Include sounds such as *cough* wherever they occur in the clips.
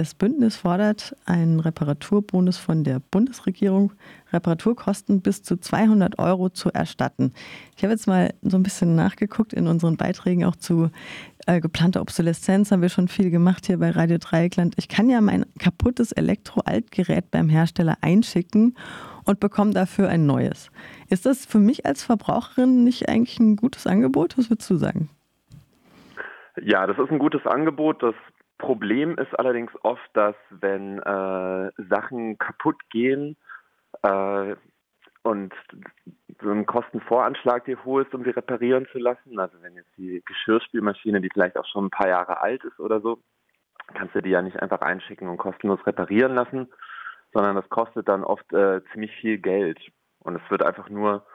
Das Bündnis fordert einen Reparaturbonus von der Bundesregierung, Reparaturkosten bis zu 200 Euro zu erstatten. Ich habe jetzt mal so ein bisschen nachgeguckt in unseren Beiträgen auch zu äh, geplanter Obsoleszenz. Haben wir schon viel gemacht hier bei Radio Dreieckland. Ich kann ja mein kaputtes Elektro-Altgerät beim Hersteller einschicken und bekomme dafür ein neues. Ist das für mich als Verbraucherin nicht eigentlich ein gutes Angebot? Was würdest du sagen? Ja, das ist ein gutes Angebot. Das Problem ist allerdings oft, dass wenn äh, Sachen kaputt gehen äh, und so ein Kostenvoranschlag dir holst, um sie reparieren zu lassen, also wenn jetzt die Geschirrspülmaschine, die vielleicht auch schon ein paar Jahre alt ist oder so, kannst du die ja nicht einfach einschicken und kostenlos reparieren lassen, sondern das kostet dann oft äh, ziemlich viel Geld. Und es wird einfach nur,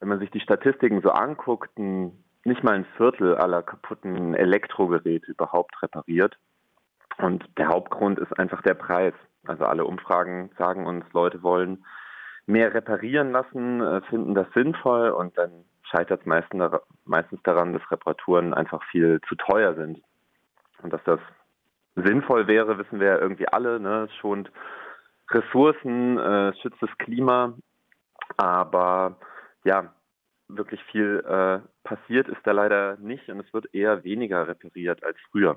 wenn man sich die Statistiken so anguckt, ein, nicht mal ein Viertel aller kaputten Elektrogeräte überhaupt repariert. Und der Hauptgrund ist einfach der Preis. Also alle Umfragen sagen uns, Leute wollen mehr reparieren lassen, äh, finden das sinnvoll und dann scheitert es meistens daran, dass Reparaturen einfach viel zu teuer sind. Und dass das sinnvoll wäre, wissen wir ja irgendwie alle. Ne? Schont Ressourcen, äh, schützt das Klima, aber ja, wirklich viel äh, passiert ist da leider nicht und es wird eher weniger repariert als früher.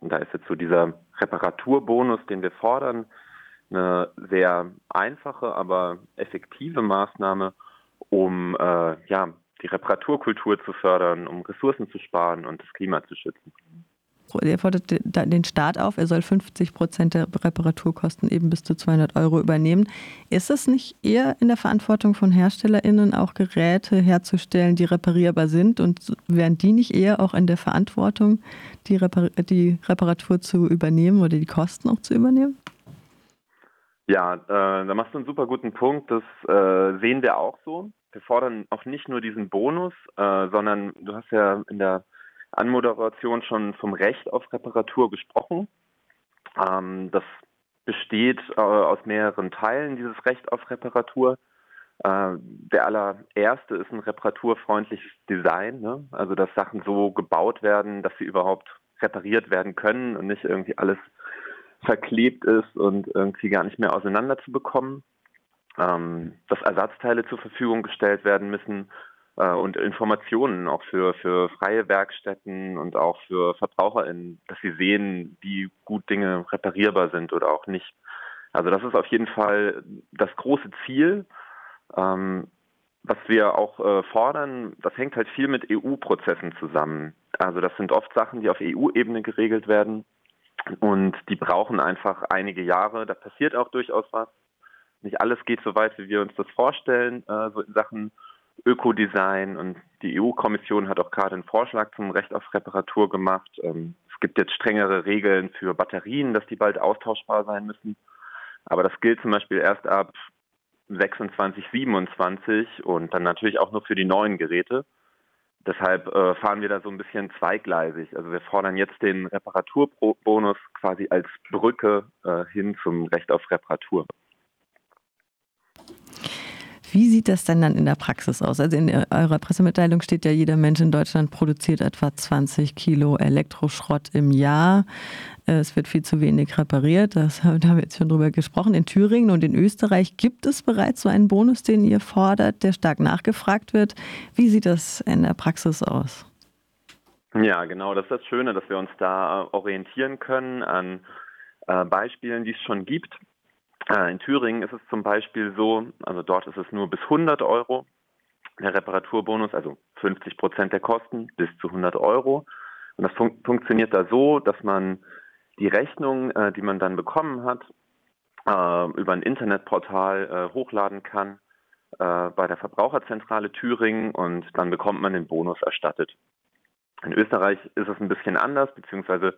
Und da ist jetzt so dieser Reparaturbonus, den wir fordern, eine sehr einfache, aber effektive Maßnahme, um äh, ja, die Reparaturkultur zu fördern, um Ressourcen zu sparen und das Klima zu schützen er fordert den Staat auf, er soll 50 Prozent der Reparaturkosten eben bis zu 200 Euro übernehmen. Ist es nicht eher in der Verantwortung von HerstellerInnen, auch Geräte herzustellen, die reparierbar sind? Und wären die nicht eher auch in der Verantwortung, die, Repar die Reparatur zu übernehmen oder die Kosten auch zu übernehmen? Ja, äh, da machst du einen super guten Punkt. Das äh, sehen wir auch so. Wir fordern auch nicht nur diesen Bonus, äh, sondern du hast ja in der Anmoderation schon vom Recht auf Reparatur gesprochen. Ähm, das besteht äh, aus mehreren Teilen, dieses Recht auf Reparatur. Äh, der allererste ist ein reparaturfreundliches Design, ne? also dass Sachen so gebaut werden, dass sie überhaupt repariert werden können und nicht irgendwie alles verklebt ist und irgendwie gar nicht mehr auseinander zu bekommen. Ähm, dass Ersatzteile zur Verfügung gestellt werden müssen und Informationen auch für, für freie Werkstätten und auch für VerbraucherInnen, dass sie sehen, wie gut Dinge reparierbar sind oder auch nicht. Also das ist auf jeden Fall das große Ziel. Ähm, was wir auch äh, fordern, das hängt halt viel mit EU-Prozessen zusammen. Also das sind oft Sachen, die auf EU-Ebene geregelt werden und die brauchen einfach einige Jahre. Da passiert auch durchaus was. Nicht alles geht so weit, wie wir uns das vorstellen, äh, so in Sachen Ökodesign und die EU-Kommission hat auch gerade einen Vorschlag zum Recht auf Reparatur gemacht. Ähm, es gibt jetzt strengere Regeln für Batterien, dass die bald austauschbar sein müssen. Aber das gilt zum Beispiel erst ab 26, 27 und dann natürlich auch nur für die neuen Geräte. Deshalb äh, fahren wir da so ein bisschen zweigleisig. Also wir fordern jetzt den Reparaturbonus quasi als Brücke äh, hin zum Recht auf Reparatur. Wie sieht das denn dann in der Praxis aus? Also in eurer Pressemitteilung steht ja, jeder Mensch in Deutschland produziert etwa 20 Kilo Elektroschrott im Jahr. Es wird viel zu wenig repariert, das, *laughs* da haben wir jetzt schon drüber gesprochen. In Thüringen und in Österreich gibt es bereits so einen Bonus, den ihr fordert, der stark nachgefragt wird. Wie sieht das in der Praxis aus? Ja, genau, das ist das Schöne, dass wir uns da orientieren können an äh, Beispielen, die es schon gibt. Äh, in Thüringen ist es zum Beispiel so, also dort ist es nur bis 100 Euro der Reparaturbonus, also 50 Prozent der Kosten bis zu 100 Euro. Und das fun funktioniert da so, dass man die Rechnung, äh, die man dann bekommen hat, äh, über ein Internetportal äh, hochladen kann äh, bei der Verbraucherzentrale Thüringen und dann bekommt man den Bonus erstattet. In Österreich ist es ein bisschen anders, beziehungsweise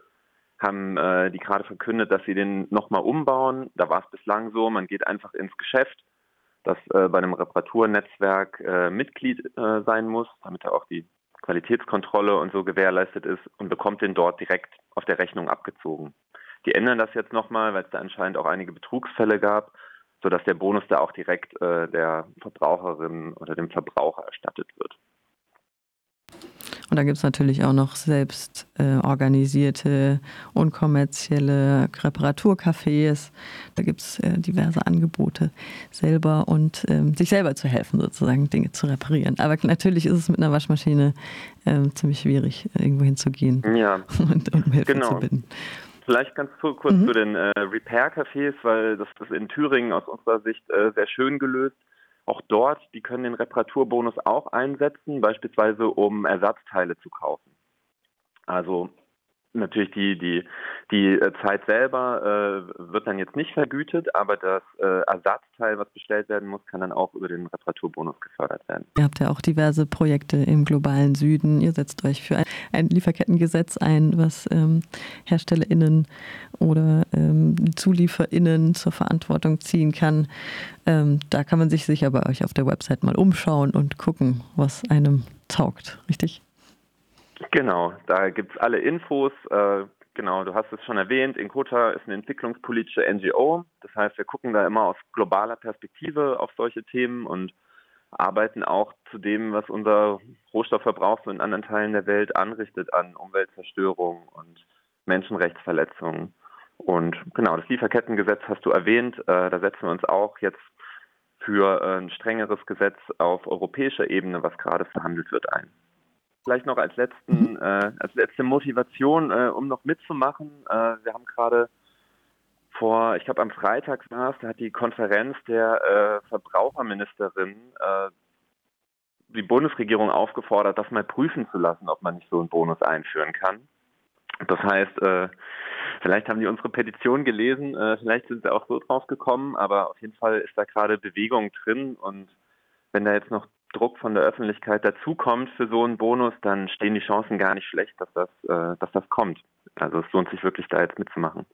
haben äh, die gerade verkündet, dass sie den nochmal umbauen. Da war es bislang so, man geht einfach ins Geschäft, das äh, bei einem Reparaturnetzwerk äh, Mitglied äh, sein muss, damit er auch die Qualitätskontrolle und so gewährleistet ist und bekommt den dort direkt auf der Rechnung abgezogen. Die ändern das jetzt nochmal, weil es da anscheinend auch einige Betrugsfälle gab, sodass der Bonus da auch direkt äh, der Verbraucherin oder dem Verbraucher erstattet wird. Und da gibt es natürlich auch noch selbst äh, organisierte, unkommerzielle Reparaturcafés. Da gibt es äh, diverse Angebote selber und ähm, sich selber zu helfen, sozusagen Dinge zu reparieren. Aber natürlich ist es mit einer Waschmaschine äh, ziemlich schwierig, irgendwo hinzugehen ja. *laughs* und um Hilfe genau. zu bitten. Vielleicht ganz kurz mhm. zu den äh, Repair-Cafés, weil das ist in Thüringen aus unserer Sicht äh, sehr schön gelöst. Auch dort, die können den Reparaturbonus auch einsetzen, beispielsweise um Ersatzteile zu kaufen. Also Natürlich die, die, die äh, Zeit selber äh, wird dann jetzt nicht vergütet, aber das äh, Ersatzteil, was bestellt werden muss, kann dann auch über den Reparaturbonus gefördert werden. Ihr habt ja auch diverse Projekte im globalen Süden. Ihr setzt euch für ein, Lieferkettengesetz ein, was ähm, HerstellerInnen oder ähm, ZulieferInnen zur Verantwortung ziehen kann. Ähm, da kann man sich sicher bei euch auf der Website mal umschauen und gucken, was einem taugt, richtig? Genau, da gibt es alle Infos. Äh, genau, du hast es schon erwähnt, Inkota ist eine entwicklungspolitische NGO. Das heißt, wir gucken da immer aus globaler Perspektive auf solche Themen und arbeiten auch zu dem, was unser Rohstoffverbrauch so in anderen Teilen der Welt anrichtet an Umweltzerstörung und Menschenrechtsverletzungen. Und genau, das Lieferkettengesetz hast du erwähnt. Äh, da setzen wir uns auch jetzt für ein strengeres Gesetz auf europäischer Ebene, was gerade verhandelt wird, ein. Vielleicht noch als letzten, mhm. äh, als letzte Motivation, äh, um noch mitzumachen. Äh, wir haben gerade vor, ich glaube am Freitag war es, da hat die Konferenz der äh, Verbraucherministerin äh, die Bundesregierung aufgefordert, das mal prüfen zu lassen, ob man nicht so einen Bonus einführen kann. Das heißt, äh, vielleicht haben die unsere Petition gelesen, vielleicht sind sie auch so drauf gekommen, aber auf jeden Fall ist da gerade Bewegung drin und wenn da jetzt noch Druck von der Öffentlichkeit dazukommt für so einen Bonus, dann stehen die Chancen gar nicht schlecht, dass das, äh, dass das kommt. Also es lohnt sich wirklich da jetzt mitzumachen.